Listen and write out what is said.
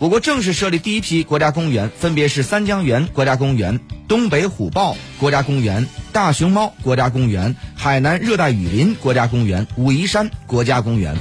我国正式设立第一批国家公园分别是三江源国家公园东北虎豹国家公园大熊猫国家公园海南热带雨林国家公园武夷山国家公园。